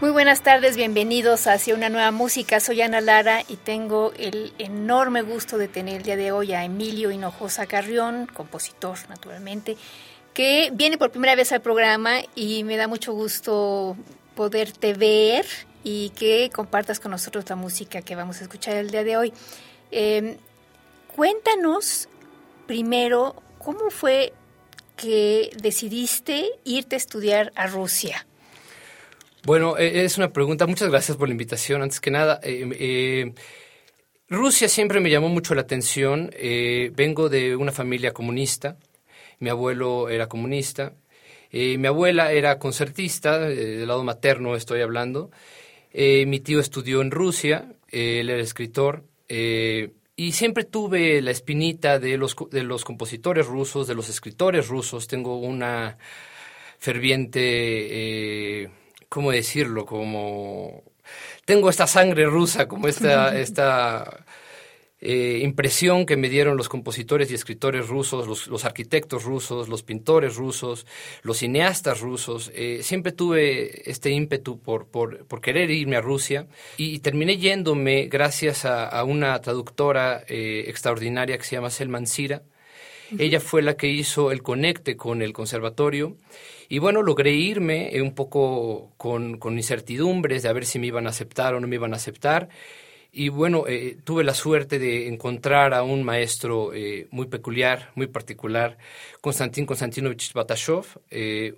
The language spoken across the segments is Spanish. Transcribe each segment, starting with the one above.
Muy buenas tardes, bienvenidos hacia una nueva música. Soy Ana Lara y tengo el enorme gusto de tener el día de hoy a Emilio Hinojosa Carrión, compositor naturalmente, que viene por primera vez al programa y me da mucho gusto poderte ver y que compartas con nosotros la música que vamos a escuchar el día de hoy. Em, cuéntanos primero cómo fue que decidiste irte a estudiar a Rusia. Bueno, e, es una pregunta. Muchas gracias por la invitación. Antes que nada, eh, eh, Rusia siempre me llamó mucho la atención. Eh, vengo de una familia comunista. Mi abuelo era comunista. mi abuela era concertista, del lado materno estoy hablando. mi tío estudió en Rusia, él era escritor. y siempre tuve la espinita de los, de los compositores rusos, de los escritores rusos. Tengo una ferviente ¿cómo decirlo? Como tengo esta sangre rusa, como esta, esta eh, impresión que me dieron los compositores y escritores rusos, los, arquitectos rusos, los pintores rusos, los cineastas rusos. Eh, siempre tuve este ímpetu por, por, por, querer irme a Rusia y, terminé yéndome gracias a, una traductora eh, extraordinaria que se llama Selman Sira. Ella fue la que hizo el conecte con el conservatorio y bueno, logré irme eh, un poco con, con, incertidumbres de a ver si me iban a aceptar o no me iban a aceptar. Y bueno, eh, tuve la suerte de encontrar a un maestro eh, muy peculiar, muy particular, Konstantin Konstantinovich Batashov,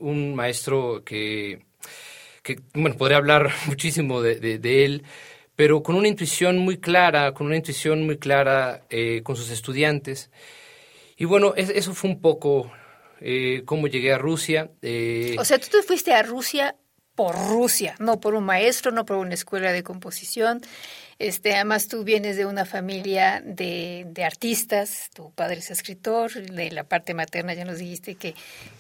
un maestro que, que, bueno, podría hablar muchísimo de, de, él, pero con una intuición muy clara, con una intuición muy clara con sus estudiantes. Y bueno, eso fue un poco eh, cómo llegué a Rusia. Eh, o sea, tú te fuiste a Rusia por Rusia, no por un maestro, no por una escuela de composición. Este, además, tú vienes de una familia de, artistas, tu padre es escritor, de la parte materna ya nos dijiste que,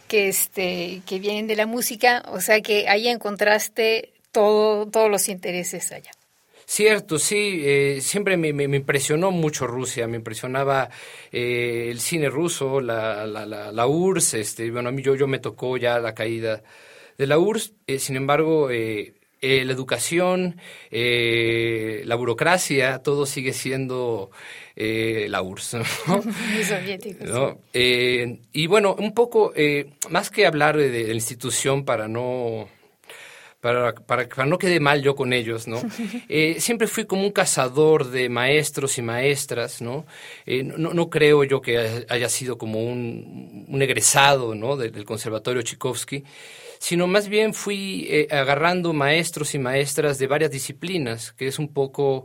que, este, que vienen de la música, o sea que ahí encontraste todo, todos los intereses allá. Cierto, sí, eh, siempre me, me, impresionó mucho Rusia, me impresionaba eh, el cine ruso, la, la, la, URSS, este, bueno, a mí yo, yo me tocó ya la caída de la URSS, eh, sin embargo, la educación, la burocracia, todo sigue siendo la URSS. ¿no? y bueno, un poco, más que hablar de la institución para no para, para, para, no quede mal yo con ellos, ¿no? Eh, siempre fui como un cazador de maestros y maestras, ¿no? Eh, no, no, creo yo que haya sido como un, un egresado, ¿no? Del, Conservatorio Tchaikovsky, sino más bien fui eh, agarrando maestros y maestras de varias disciplinas, que es un poco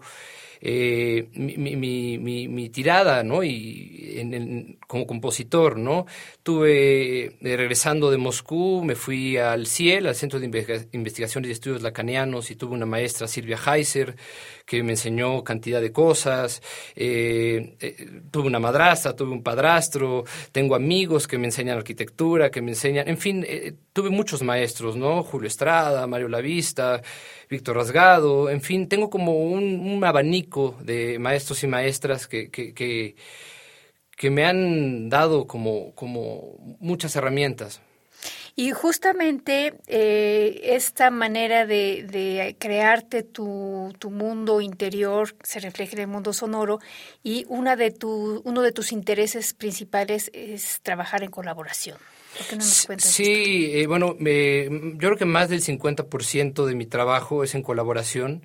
eh, mi, tirada, ¿no? Y como compositor, ¿no? Tuve, eh, regresando de Moscú, me fui al CIEL, al Centro de Investigación y Estudios Lacanianos, y tuve una maestra, Silvia Heiser, que me enseñó cantidad de cosas. Eh, eh, tuve una madrastra, tuve un padrastro, tengo amigos que me enseñan arquitectura, que me enseñan, en fin, tuve muchos maestros, ¿no? Julio Estrada, Mario Lavista, Víctor Rasgado, en fin, tengo como un, abanico de maestros y maestras que, que, que, me han dado como, como muchas herramientas. Y justamente eh, esta manera de, de crearte tu, tu, mundo interior se refleja en el mundo sonoro y una de tu, uno de tus intereses principales es trabajar en colaboración. ¿Por qué no nos cuentas? Sí, eh, bueno, me, yo creo que más del 50% de mi trabajo es en colaboración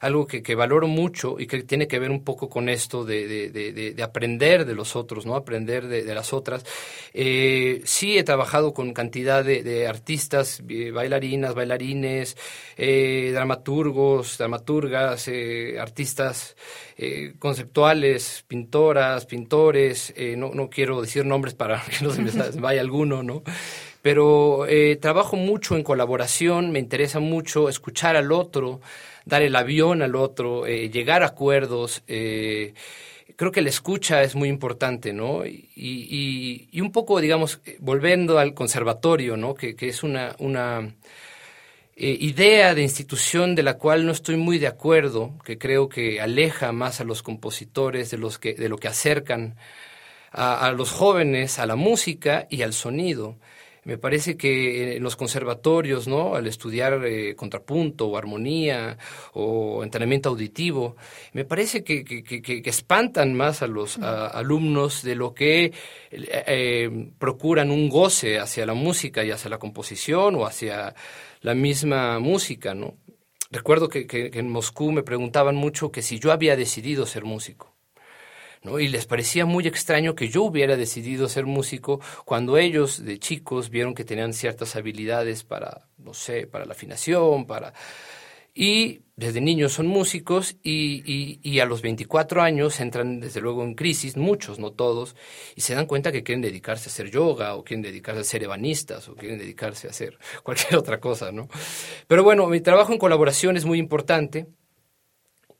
algo que, que, valoro mucho y que tiene que ver un poco con esto de, de, de, de aprender de los otros, ¿no? Aprender de, las otras. Eh, sí he trabajado con cantidad de, artistas, eh, bailarinas, bailarines, eh, dramaturgos, dramaturgas, eh, artistas conceptuales, pintoras, pintores, no, no quiero decir nombres para que no se me vaya alguno, ¿no? pero trabajo mucho en colaboración, me interesa mucho escuchar al otro, dar el avión al otro, eh, llegar a acuerdos. Eh, creo que la escucha es muy importante, ¿no? Y, un poco, digamos, volviendo al conservatorio, ¿no? Que, es una, eh, idea de institución de la cual no estoy muy de acuerdo, que creo que aleja más a los compositores de, los que, de lo que acercan a, a los jóvenes a la música y al sonido. Me parece que en los conservatorios, ¿no? Al estudiar eh, contrapunto o armonía o entrenamiento auditivo, me parece que, que, que, que espantan más a los a, alumnos de lo que eh, procuran un goce hacia la música y hacia la composición o hacia la misma música, ¿no? Recuerdo que, que en Moscú me preguntaban mucho que si yo había decidido ser músico. Y les parecía muy extraño que yo hubiera decidido ser músico cuando ellos de chicos vieron que tenían ciertas habilidades para, no sé, para la afinación, para... Y desde niños son músicos y, y, y, a los 24 años entran desde luego en crisis, muchos, no todos, y se dan cuenta que quieren dedicarse a hacer yoga o quieren dedicarse a ser ebanistas o quieren dedicarse a hacer cualquier otra cosa, ¿no? Pero bueno, mi trabajo en colaboración es muy importante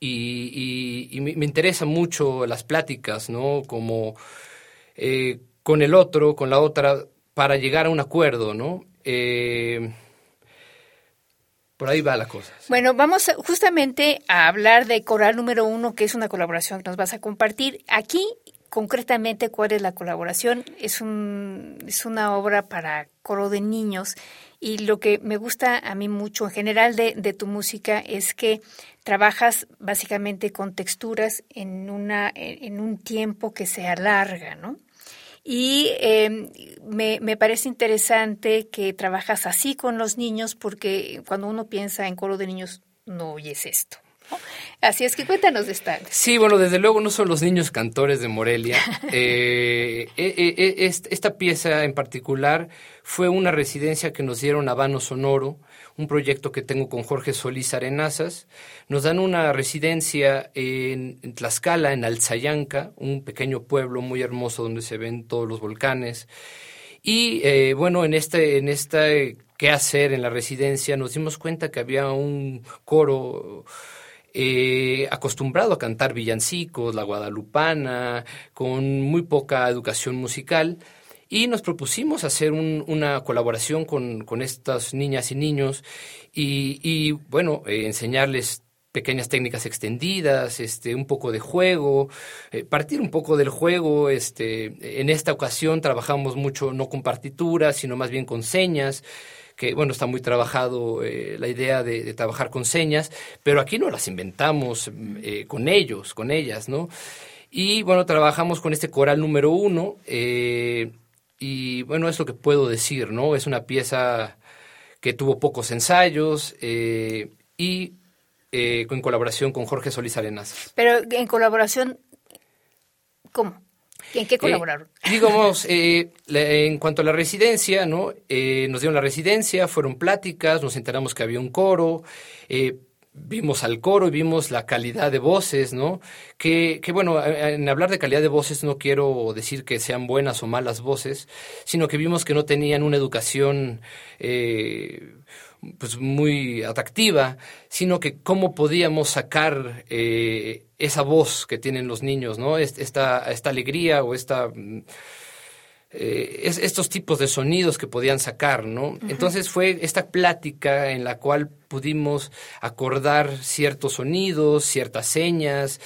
y, y, me, interesan mucho las pláticas, ¿no? Como eh, con el otro, con la otra, para llegar a un acuerdo, ¿no? Eh, por ahí va la cosa. Bueno, vamos justamente a hablar de Coral número uno, que es una colaboración que nos vas a compartir. Aquí, concretamente, ¿cuál es la colaboración? Es, un, es una obra para coro de niños y lo que me gusta a mí mucho en general de, de tu música es que trabajas básicamente con texturas en, una, en un tiempo que se alarga, ¿no? Y eh, me, me, parece interesante que trabajas así con los niños porque cuando uno piensa en coro de niños no oyes esto. Así es que cuéntanos de esta. Sí, bueno, desde luego no son los niños cantores de Morelia. eh, eh, eh, esta pieza en particular fue una residencia que nos dieron a Vano Sonoro, un proyecto que tengo con Jorge Solís Arenazas. Nos dan una residencia en, en Tlaxcala, en Alzayanca, un pequeño pueblo muy hermoso donde se ven todos los volcanes. Y eh, bueno, en este, en esta qué hacer en la residencia nos dimos cuenta que había un coro eh, acostumbrado a cantar villancicos, la guadalupana, con muy poca educación musical y nos propusimos hacer un, una colaboración con, estas niñas y niños y, y bueno, eh, enseñarles pequeñas técnicas extendidas, este, un poco de juego, eh, partir un poco del juego, este, en esta ocasión trabajamos mucho no con partituras, sino más bien con señas, que bueno, está muy trabajado eh, la idea de, trabajar con señas, pero aquí no las inventamos eh, con ellos, con ellas, ¿no? Y bueno, trabajamos con este coral número uno, eh, y bueno, es lo que puedo decir, ¿no? Es una pieza que tuvo pocos ensayos y en colaboración con Jorge Solís Arenas. Pero en colaboración, ¿cómo? ¿En qué colaboraron? Eh, digamos, eh, en cuanto a la residencia, ¿no? Eh, nos dieron la residencia, fueron pláticas, nos enteramos que había un coro, vimos al coro y vimos la calidad de voces, ¿no? Que, que, bueno, en hablar de calidad de voces no quiero decir que sean buenas o malas voces, sino que vimos que no tenían una educación eh, pues muy atractiva, sino que cómo podíamos sacar eh, esa voz que tienen los niños, ¿no? Esta, esta alegría o esta... Eh, es, estos tipos de sonidos que podían sacar, ¿no? Uh -huh. Entonces fue esta plática en la cual pudimos acordar ciertos sonidos, ciertas señas,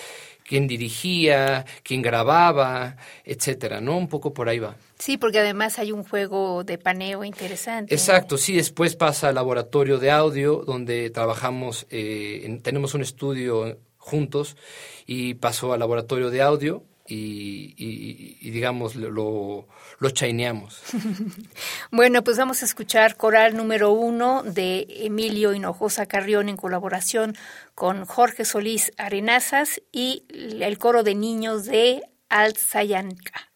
quién dirigía, quién grababa, etcétera, ¿no? Un poco por ahí va. Sí, porque además hay un juego de paneo interesante. Exacto, sí, después pasa al laboratorio de audio, donde trabajamos, eh, en, tenemos un estudio juntos, y pasó al laboratorio de audio, y, digamos, lo, lo chaineamos. bueno, pues vamos a escuchar coral número uno de Emilio Hinojosa Carrión en colaboración con Jorge Solís Arenazas y el coro de niños de Alzayanca.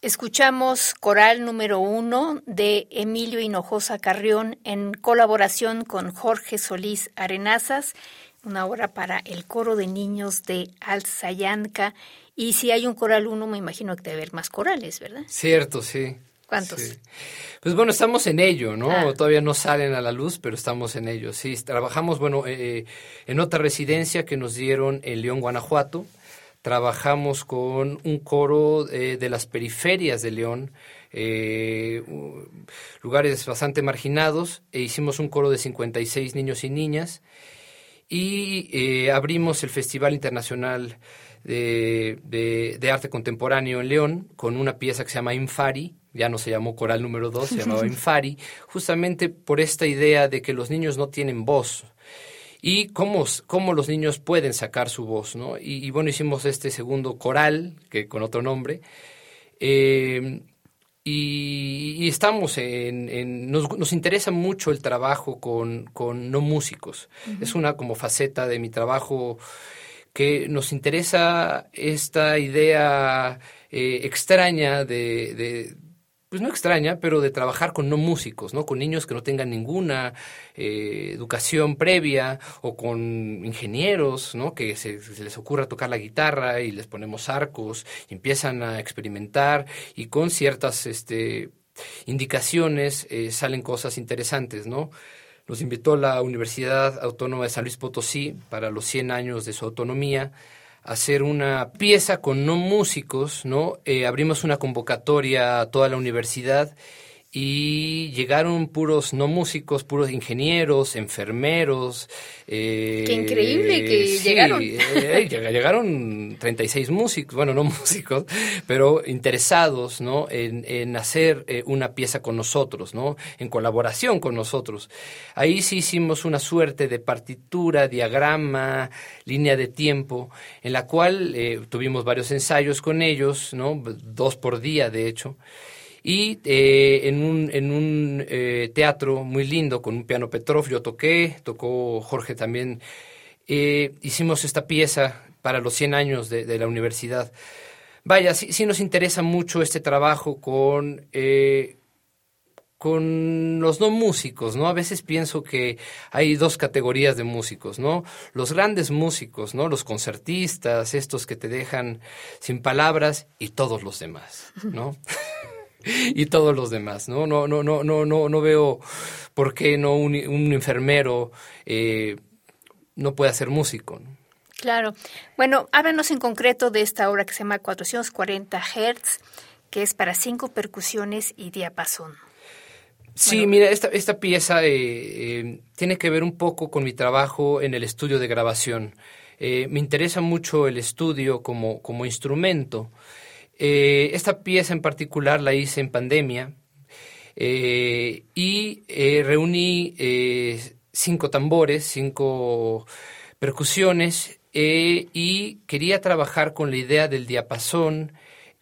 Escuchamos coral número uno de Emilio Hinojosa Carrión en colaboración con Jorge Solís Arenazas, una obra para el coro de niños de Alzayanca. Y si hay un coral uno, me imagino que debe haber más corales, ¿verdad? Cierto, sí. ¿Cuántos? Pues bueno, estamos en ello, ¿no? Ah. Todavía no salen a la luz, pero estamos en ello. Sí, trabajamos, bueno, eh, eh, en otra residencia que nos dieron en León, Guanajuato trabajamos con un coro eh, de las periferias de León, eh, lugares bastante marginados, e hicimos un coro de 56 niños y niñas y eh, abrimos el Festival Internacional de, de, Arte Contemporáneo en León con una pieza que se llama Infari, ya no se llamó Coral número 2, se llamaba Infari, justamente por esta idea de que los niños no tienen voz, y cómo, cómo los niños pueden sacar su voz, ¿no? Y, bueno, hicimos este segundo coral, que con otro nombre, eh, y, estamos en, nos, nos, interesa mucho el trabajo con, con no músicos. Es una como faceta de mi trabajo que nos interesa esta idea eh, extraña de pues no extraña, pero de trabajar con no músicos, ¿no? Con niños que no tengan ninguna eh, educación previa o con ingenieros, ¿no? Que se, les ocurra tocar la guitarra y les ponemos arcos y empiezan a experimentar y con ciertas este, indicaciones eh, salen cosas interesantes, ¿no? Nos invitó la Universidad Autónoma de San Luis Potosí para los 100 años de su autonomía hacer una pieza con no músicos, ¿no? Eh, abrimos una convocatoria a toda la universidad y llegaron puros no músicos, puros ingenieros, enfermeros. Eh, Qué increíble que llegaron. Eh, llegaron 36 músicos, bueno, no músicos, pero interesados ¿no? en, en hacer eh, una pieza con nosotros, ¿no? en colaboración con nosotros. Ahí sí hicimos una suerte de partitura, diagrama, línea de tiempo, en la cual eh, tuvimos varios ensayos con ellos, ¿no? dos por día de hecho y eh, en un, en un eh, teatro muy lindo con un piano Petrov yo toqué, tocó Jorge también. Eh, hicimos esta pieza para los 100 años de, la universidad. Vaya, sí, sí, nos interesa mucho este trabajo con, con los no músicos, ¿no? A veces pienso que hay dos categorías de músicos, ¿no? Los grandes músicos, ¿no? Los concertistas, estos que te dejan sin palabras y todos los demás, ¿no? y todos los demás, ¿no? No, no, no, no, no, no veo por qué no un, enfermero eh, no puede ser músico. Claro. Bueno, háblanos en concreto de esta obra que se llama 440 Hz, que es para cinco percusiones y diapasón. Sí, mira, esta, esta pieza eh, eh, tiene que ver un poco con mi trabajo en el estudio de grabación. me interesa mucho el estudio como, como instrumento. Eh, esta pieza en particular la hice en pandemia eh, y eh, reuní cinco tambores, cinco percusiones y quería trabajar con la idea del diapasón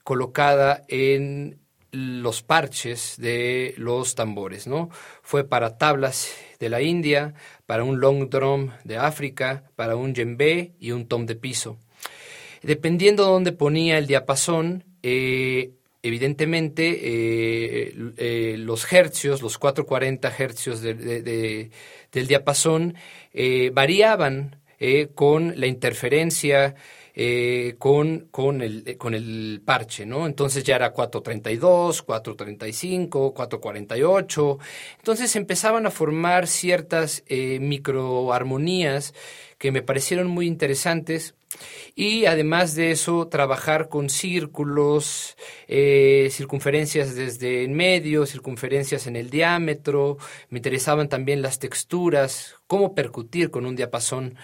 colocada en los parches de los tambores, ¿no? Fue para tablas de la India, para un long drum de África, para un djembe y un tom de piso. Dependiendo de dónde ponía el diapasón, eh, evidentemente eh, eh, los hercios, los 440 hercios del diapasón, variaban con la interferencia, con, con, el, con el parche, ¿no? Entonces ya era 432, 435, 448. Entonces empezaban a formar ciertas microarmonías que me parecieron muy interesantes y además de eso trabajar con círculos, eh, circunferencias desde en medio, circunferencias en el diámetro, me interesaban también las texturas, cómo percutir con un diapasón.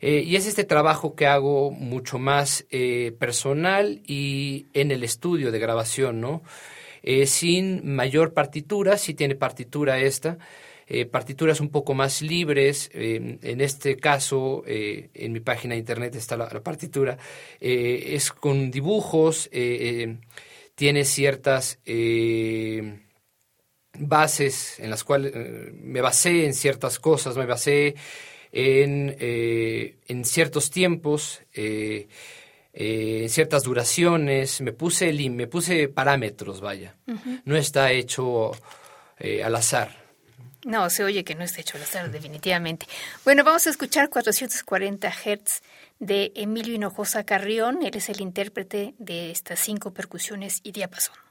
Eh, y es este trabajo que hago mucho más eh, personal y en el estudio de grabación, ¿no? sin mayor partitura, si tiene partitura esta, eh, partituras un poco más libres. Eh, en este caso, eh, en mi página de internet está la, partitura. es con dibujos, tiene ciertas bases en las cuales me basé en ciertas cosas, me basé en, en ciertos tiempos. eh, ciertas duraciones, me puse, me puse parámetros, vaya. No está hecho eh, al azar. No, se oye que no está hecho al azar, definitivamente. Bueno, vamos a escuchar 440 Hz de Emilio Hinojosa Carrión. Él es el intérprete de estas cinco percusiones y diapasón.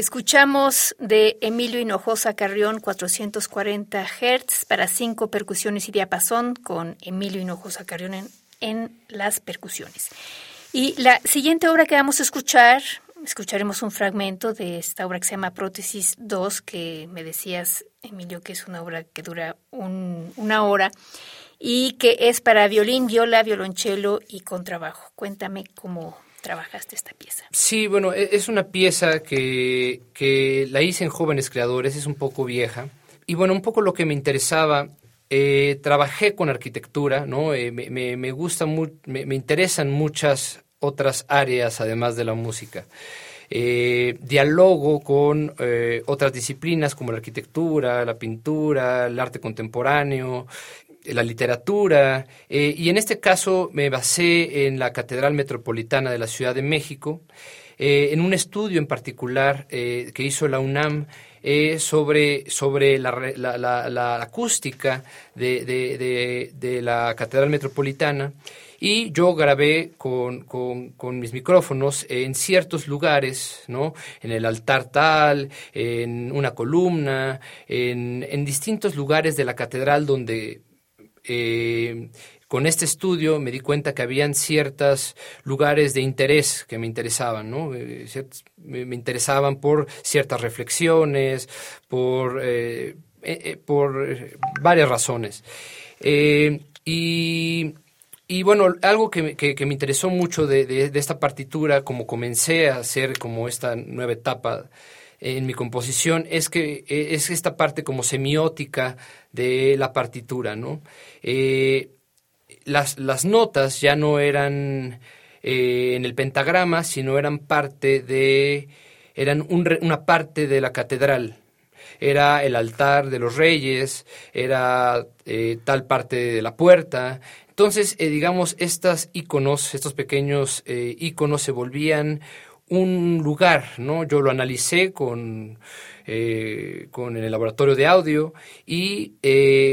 Escuchamos de Emilio Hinojosa Carrión 440 Hz para cinco percusiones y diapasón con Emilio Hinojosa Carrión en, las percusiones. Y la siguiente obra que vamos a escuchar, escucharemos un fragmento de esta obra que se llama Prótesis 2, que me decías, Emilio, que es una obra que dura un, una hora y que es para violín, viola, violonchelo y contrabajo. Cuéntame cómo trabajaste esta pieza? Sí, bueno, e-, es una pieza que, que la hice en Jóvenes Creadores, es un poco vieja. Y bueno, un poco lo que me interesaba eh, trabajé con arquitectura, ¿no? Eh, me, me, me, gusta me, me, interesan muchas otras áreas además de la música. Eh, dialogo con eh, otras disciplinas como la arquitectura, la pintura, el arte contemporáneo, la literatura, eh, y en este caso me basé en la Catedral Metropolitana de la Ciudad de México, eh, en un estudio en particular eh, que hizo la UNAM sobre, sobre la, la, la, acústica de, de, de, la Catedral Metropolitana. Y yo grabé con, con, con, mis micrófonos en ciertos lugares, ¿no? En el altar tal, en una columna, en, en distintos lugares de la catedral donde eh, con este estudio me di cuenta que habían ciertos lugares de interés que me interesaban, ¿no? Eh, me, interesaban por ciertas reflexiones, por, eh, por varias razones. y y bueno, algo que, que, me interesó mucho de, de, esta partitura, como comencé a hacer como esta nueva etapa en mi composición, es que e, es esta parte como semiótica de la partitura, ¿no? Eh, las, las, notas ya no eran eh, en el pentagrama, sino eran parte de, eran una parte de la catedral, era el altar de los reyes, era eh, tal parte de la puerta, entonces, digamos, estas iconos, estos pequeños iconos se volvían un lugar, ¿no? Yo lo analicé con, eh, con el laboratorio de audio y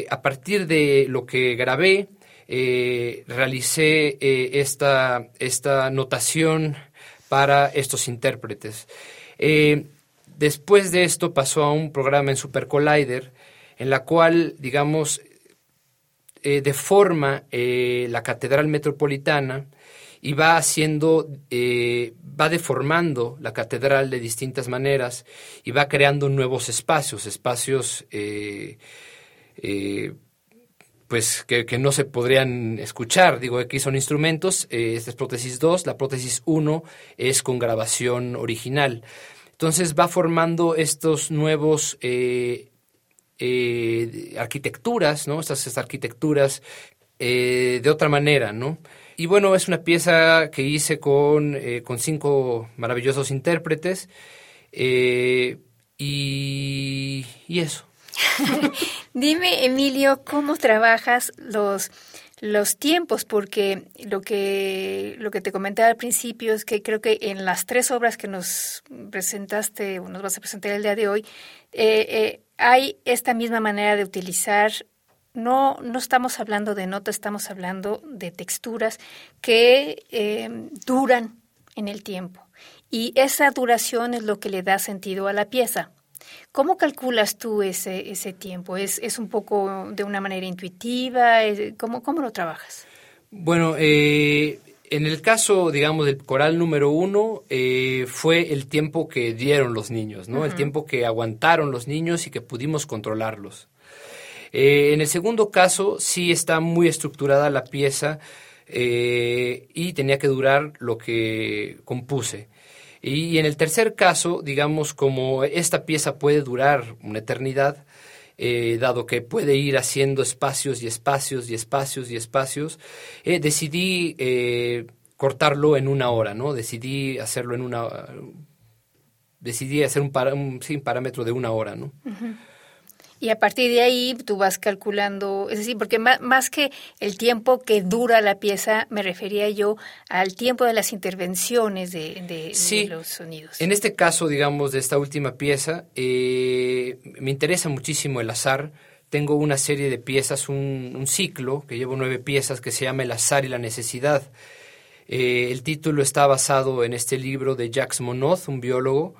a partir de lo que grabé, realicé esta, esta notación para estos intérpretes. después de esto pasó a un programa en Super Collider, en la cual, digamos, eh, deforma eh, la catedral metropolitana y va haciendo, eh, va deformando la catedral de distintas maneras y va creando nuevos espacios, espacios pues que, no se podrían escuchar. Digo, aquí son instrumentos, esta es prótesis 2, la prótesis 1 es con grabación original. Entonces va formando estos nuevos eh, arquitecturas, ¿no? Estas, arquitecturas eh, de otra manera, ¿no? Y bueno, es una pieza que hice con, eh, con cinco maravillosos intérpretes y, y eso. Dime, Emilio, ¿cómo trabajas los los tiempos, porque lo que, lo que te comentaba al principio es que creo que en las tres obras que nos presentaste o nos vas a presentar el día de hoy, eh, eh, hay esta misma manera de utilizar no, no estamos hablando de notas, estamos hablando de texturas que eh, duran en el tiempo. Y esa duración es lo que le da sentido a la pieza. ¿Cómo calculas tú ese, ese tiempo? ¿Es, ¿Es un poco de una manera intuitiva? ¿Cómo, cómo lo trabajas? Bueno, eh, en el caso, digamos, del coral número uno, eh, fue el tiempo que dieron los niños, ¿no? El tiempo que aguantaron los niños y que pudimos controlarlos. Eh, en el segundo caso, sí está muy estructurada la pieza y tenía que durar lo que compuse. Y en el tercer caso, digamos, como esta pieza puede durar una eternidad, eh, dado que puede ir haciendo espacios y espacios y espacios y espacios, eh, decidí eh, cortarlo en una hora, ¿no? Decidí hacerlo en una... Decidí hacer un, parámetro de una hora, ¿no? Y a partir de ahí tú vas calculando, es decir, porque más, que el tiempo que dura la pieza, me refería yo al tiempo de las intervenciones de, los sonidos. En este caso, digamos, de esta última pieza, eh, me interesa muchísimo el azar. Tengo una serie de piezas, un, ciclo que llevo nueve piezas que se llama El azar y la necesidad. Eh, el título está basado en este libro de Jacques Monod, un biólogo,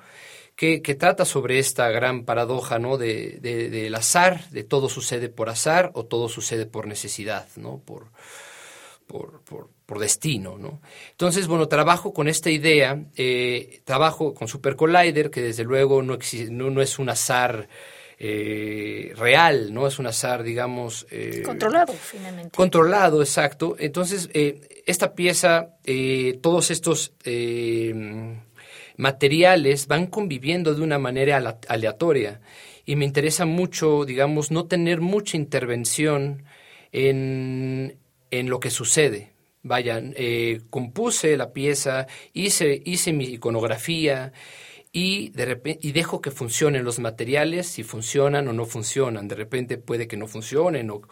que, trata sobre esta gran paradoja ¿no? de, del azar, de todo sucede por azar o todo sucede por necesidad, ¿no? por, por, por, destino. ¿no? Entonces, bueno, trabajo con esta idea, eh, trabajo con Super Collider, que desde luego no, no, es un azar eh, real, ¿no? Es un azar, digamos... Eh, controlado, finalmente. Controlado, exacto. Entonces, esta pieza, todos estos materiales van conviviendo de una manera aleatoria. Y me interesa mucho, digamos, no tener mucha intervención en, en lo que sucede. Vaya, eh, compuse la pieza, hice, hice mi iconografía y, de repente, y dejo que funcionen los materiales, si funcionan o no funcionan. De repente puede que no funcionen o,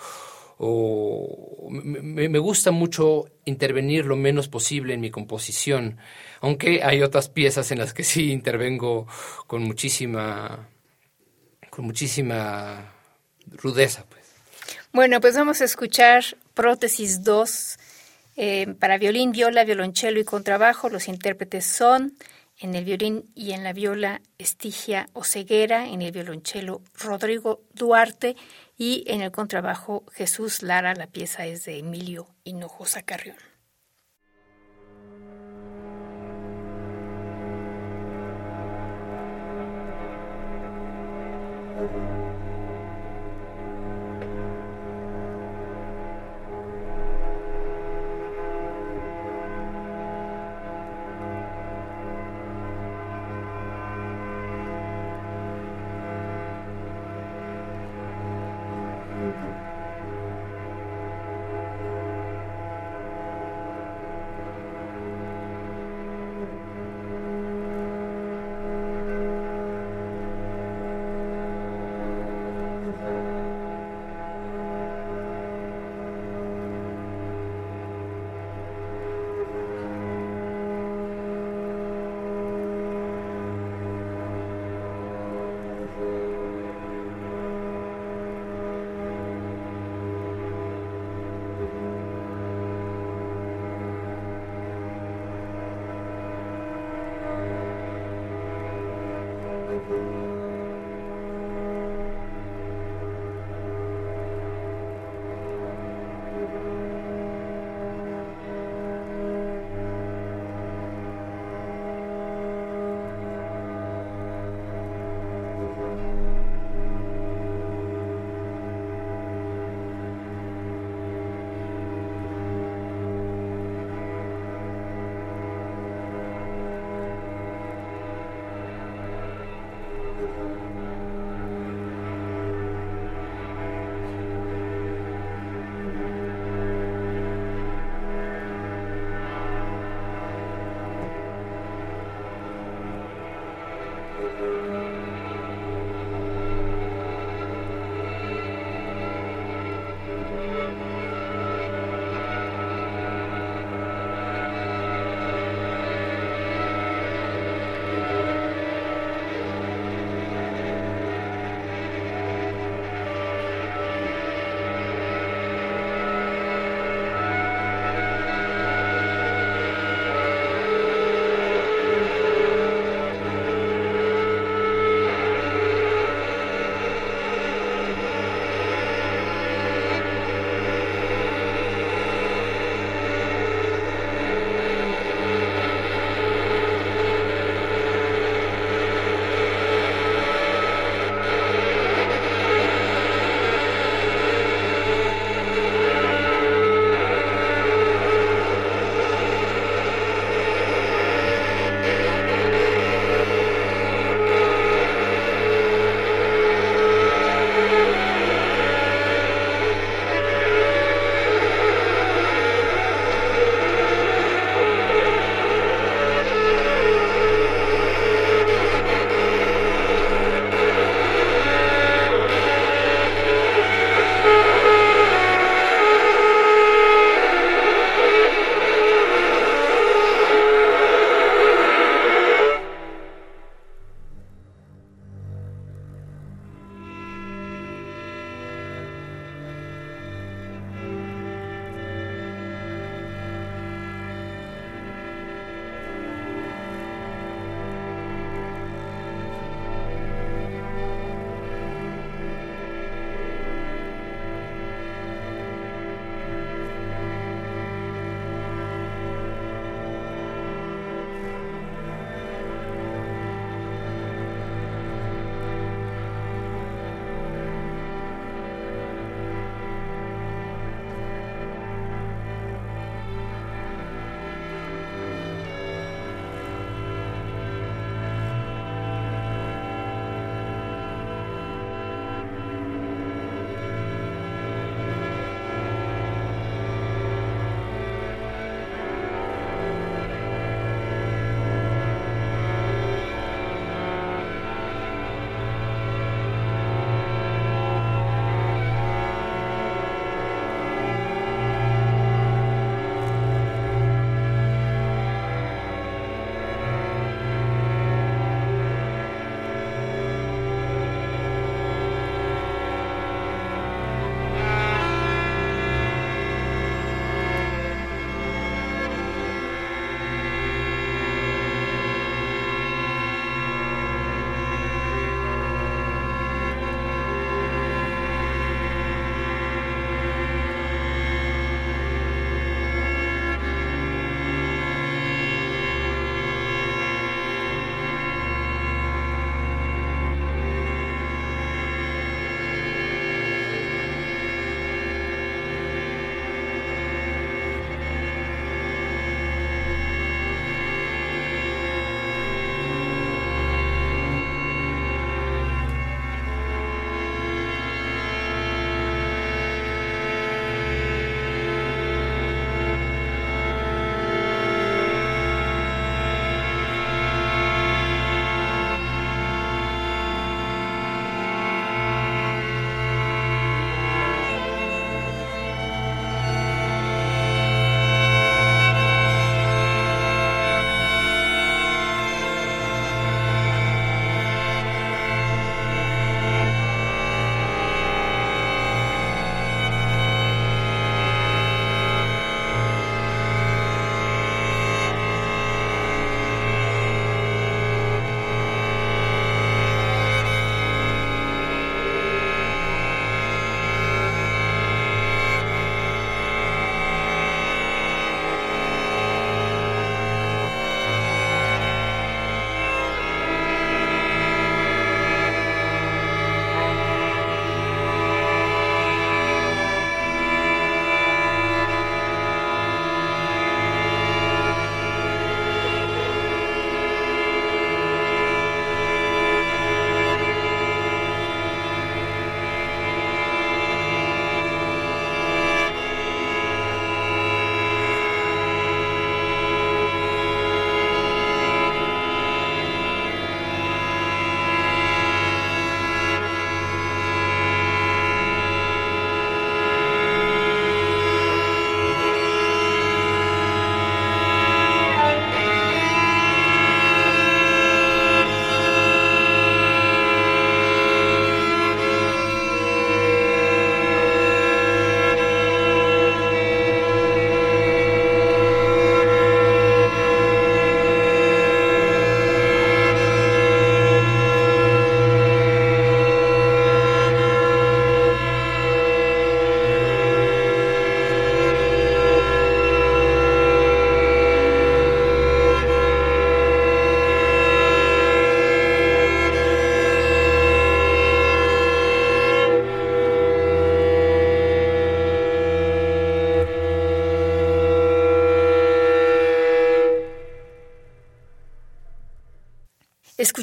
o me, gusta mucho intervenir lo menos posible en mi composición, aunque hay otras piezas en las que sí intervengo con muchísima, con muchísima rudeza. Pues. Bueno, pues vamos a escuchar Prótesis 2 eh, para violín, viola, violonchelo y contrabajo. Los intérpretes son en el violín y en la viola Estigia Oceguera, en el violonchelo Rodrigo Duarte y en el contrabajo Jesús Lara. La pieza es de Emilio Hinojosa Carrión.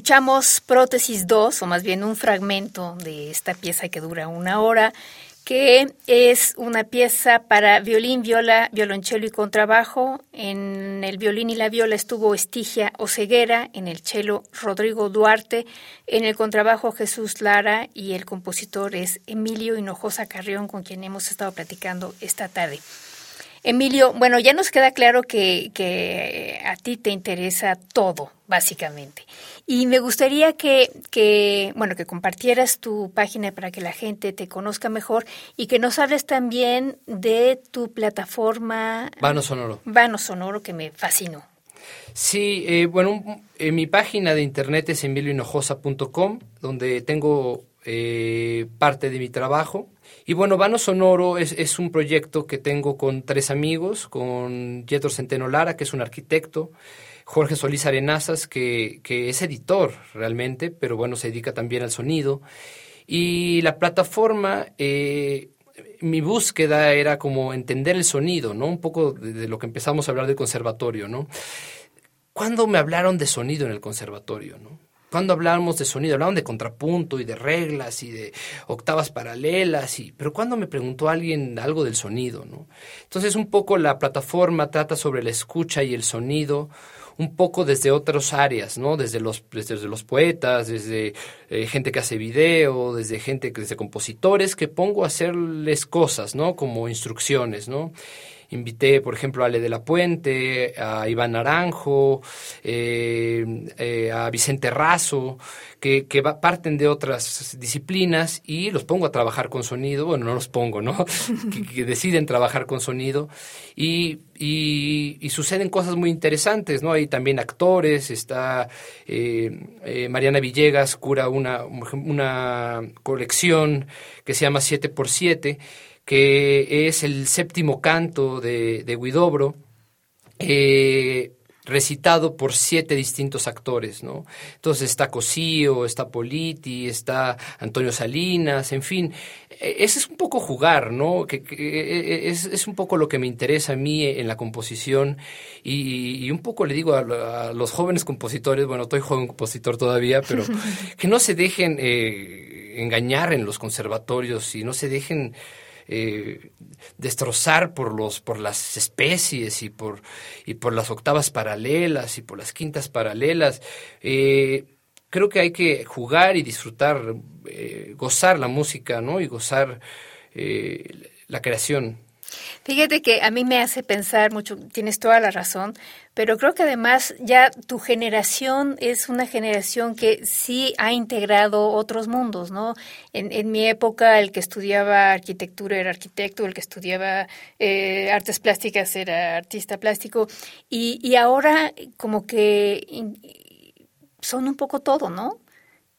Escuchamos Prótesis 2, o más bien un fragmento de esta pieza que dura una hora, que es una pieza para violín, viola, violonchelo y contrabajo. En el violín y la viola estuvo Estigia Oceguera, en el cello Rodrigo Duarte, en el contrabajo Jesús Lara y el compositor es Emilio Hinojosa Carrión, con quien hemos estado platicando esta tarde. Emilio, bueno, ya nos queda claro que, que a ti te interesa todo, básicamente. Y me gustaría que, que, bueno, que compartieras tu página para que la gente te conozca mejor y que nos hables también de tu plataforma. Vano Sonoro. Vano Sonoro, que me fascinó. Sí, eh, bueno, eh, mi página de internet es emiliohinojosa.com, donde tengo eh, parte de mi trabajo y bueno, Vano Sonoro es, un proyecto que tengo con tres amigos, con Yetro Centeno Lara, que es un arquitecto, Jorge Solís Arenazas, que, que es editor realmente, pero bueno, se dedica también al sonido. Y la plataforma, eh, mi búsqueda era como entender el sonido, ¿no? Un poco de, de, lo que empezamos a hablar del conservatorio, ¿no? ¿Cuándo me hablaron de sonido en el conservatorio, no? Cuando hablábamos de sonido, hablaban de contrapunto y de reglas y de octavas paralelas, y, pero cuando me preguntó alguien algo del sonido, ¿no? Entonces un poco la plataforma trata sobre la escucha y el sonido, un poco desde otras áreas, ¿no? Desde los, los poetas, desde eh, gente que hace video, desde gente, desde compositores, que pongo a hacerles cosas, ¿no? Como instrucciones, ¿no? Invité, por ejemplo, a Ale de la Puente, a Iván Naranjo, eh, eh, a Vicente Razo, que, que va, parten de otras disciplinas y los pongo a trabajar con sonido. Bueno, no los pongo, ¿no? que, que, deciden trabajar con sonido. Y, y, y, suceden cosas muy interesantes, ¿no? Hay también actores, está eh, Mariana Villegas, cura una, una colección que se llama 7x7 que es el séptimo canto de, de Guidobro, eh, recitado por siete distintos actores, ¿no? Entonces está Cosío, está Politi, está Antonio Salinas, en fin, e, ese es un poco jugar, ¿no? Que, que e, es, es, un poco lo que me interesa a mí en la composición y, y un poco le digo a, a, los jóvenes compositores, bueno, estoy joven compositor todavía, pero que no se dejen eh, engañar en los conservatorios y no se dejen eh, destrozar por los por las especies y por y por las octavas paralelas y por las quintas paralelas. Eh, creo que hay que jugar y disfrutar eh, gozar la música no y gozar eh, la creación Fíjate que a mí me hace pensar mucho, tienes toda la razón, pero creo que además ya tu generación es una generación que sí ha integrado otros mundos, ¿no? En, en mi época el que estudiaba arquitectura era arquitecto, el que estudiaba eh, artes plásticas era artista plástico, y, y ahora como que son un poco todo, ¿no?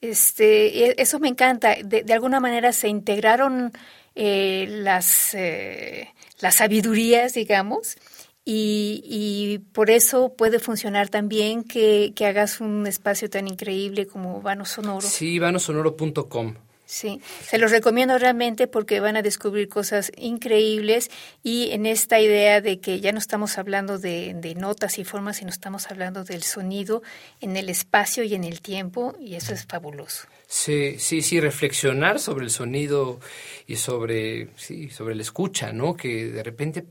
Este, e, eso me encanta. De, de alguna manera se integraron eh, las, eh, las sabidurías, digamos, y, y, por eso puede funcionar también que, que, hagas un espacio tan increíble como Vano Sonoro. Sí, vanosonoro.com. Sí, se los recomiendo realmente porque van a descubrir cosas increíbles y en esta idea de que ya no estamos hablando de, de, notas y formas, sino estamos hablando del sonido en el espacio y en el tiempo y eso es fabuloso. Sí, sí, sí, reflexionar sobre el sonido y sobre, sí, sobre la escucha, ¿no? Que de repente,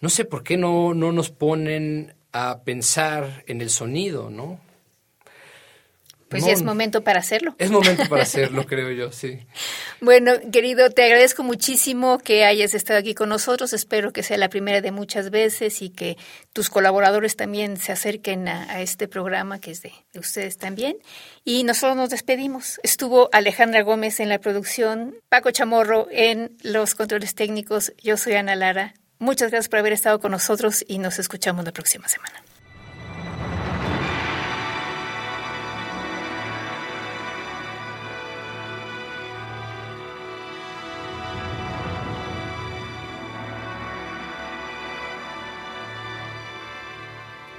no sé por qué no, no nos ponen a pensar en el sonido, ¿no? Pues ya es momento para hacerlo. Es momento para hacerlo, creo yo, sí. Bueno, querido, te agradezco muchísimo que hayas estado aquí con nosotros. Espero que sea la primera de muchas veces y que tus colaboradores también se acerquen a, a este programa que es de, de, ustedes también. Y nosotros nos despedimos. Estuvo Alejandra Gómez en la producción, Paco Chamorro en los controles técnicos. Yo soy Ana Lara. Muchas gracias por haber estado con nosotros y nos escuchamos la próxima semana.